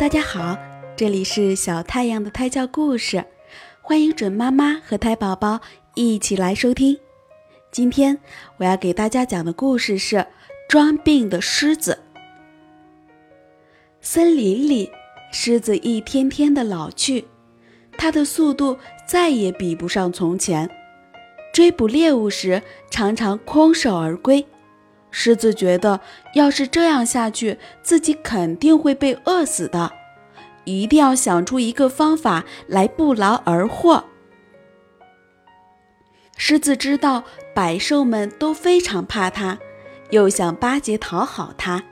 大家好，这里是小太阳的胎教故事，欢迎准妈妈和胎宝宝一起来收听。今天我要给大家讲的故事是装病的狮子。森林里，狮子一天天的老去，它的速度再也比不上从前，追捕猎物时常常空手而归。狮子觉得，要是这样下去，自己肯定会被饿死的，一定要想出一个方法来不劳而获。狮子知道百兽们都非常怕它，又想巴结讨好它，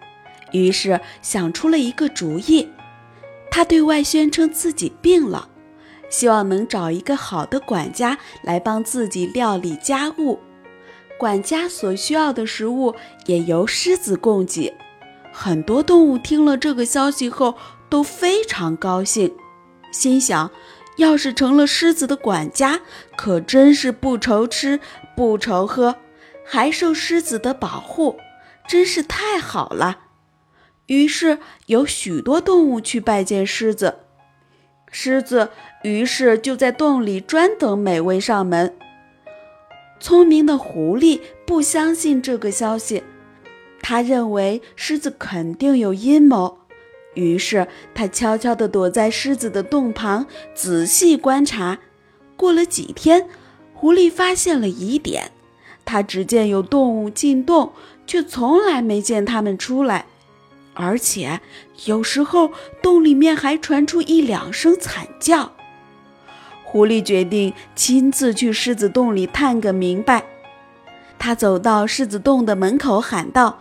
于是想出了一个主意。他对外宣称自己病了，希望能找一个好的管家来帮自己料理家务。管家所需要的食物也由狮子供给。很多动物听了这个消息后都非常高兴，心想：要是成了狮子的管家，可真是不愁吃不愁喝，还受狮子的保护，真是太好了。于是有许多动物去拜见狮子，狮子于是就在洞里专等美味上门。聪明的狐狸不相信这个消息，他认为狮子肯定有阴谋，于是他悄悄地躲在狮子的洞旁，仔细观察。过了几天，狐狸发现了疑点，他只见有动物进洞，却从来没见它们出来，而且有时候洞里面还传出一两声惨叫。狐狸决定亲自去狮子洞里探个明白。他走到狮子洞的门口，喊道：“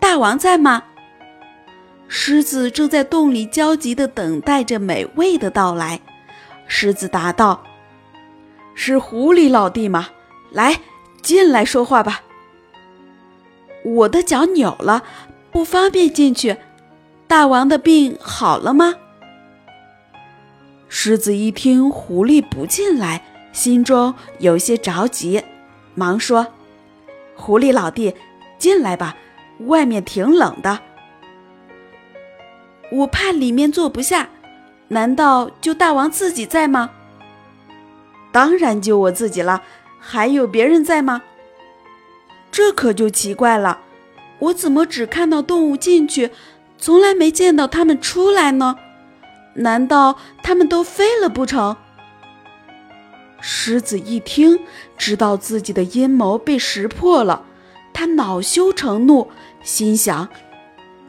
大王在吗？”狮子正在洞里焦急地等待着美味的到来。狮子答道：“是狐狸老弟吗？来，进来说话吧。”我的脚扭了，不方便进去。大王的病好了吗？狮子一听狐狸不进来，心中有些着急，忙说：“狐狸老弟，进来吧，外面挺冷的。我怕里面坐不下，难道就大王自己在吗？当然就我自己了，还有别人在吗？这可就奇怪了，我怎么只看到动物进去，从来没见到他们出来呢？”难道他们都飞了不成？狮子一听，知道自己的阴谋被识破了，他恼羞成怒，心想：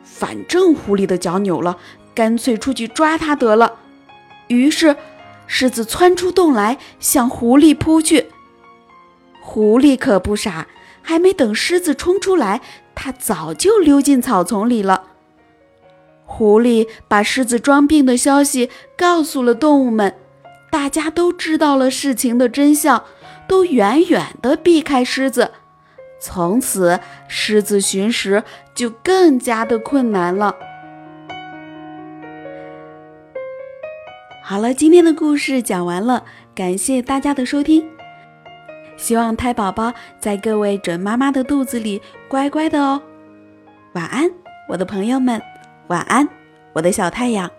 反正狐狸的脚扭了，干脆出去抓它得了。于是，狮子窜出洞来，向狐狸扑去。狐狸可不傻，还没等狮子冲出来，它早就溜进草丛里了。狐狸把狮子装病的消息告诉了动物们，大家都知道了事情的真相，都远远地避开狮子。从此，狮子寻食就更加的困难了。好了，今天的故事讲完了，感谢大家的收听。希望胎宝宝在各位准妈妈的肚子里乖乖的哦。晚安，我的朋友们。晚安，我的小太阳。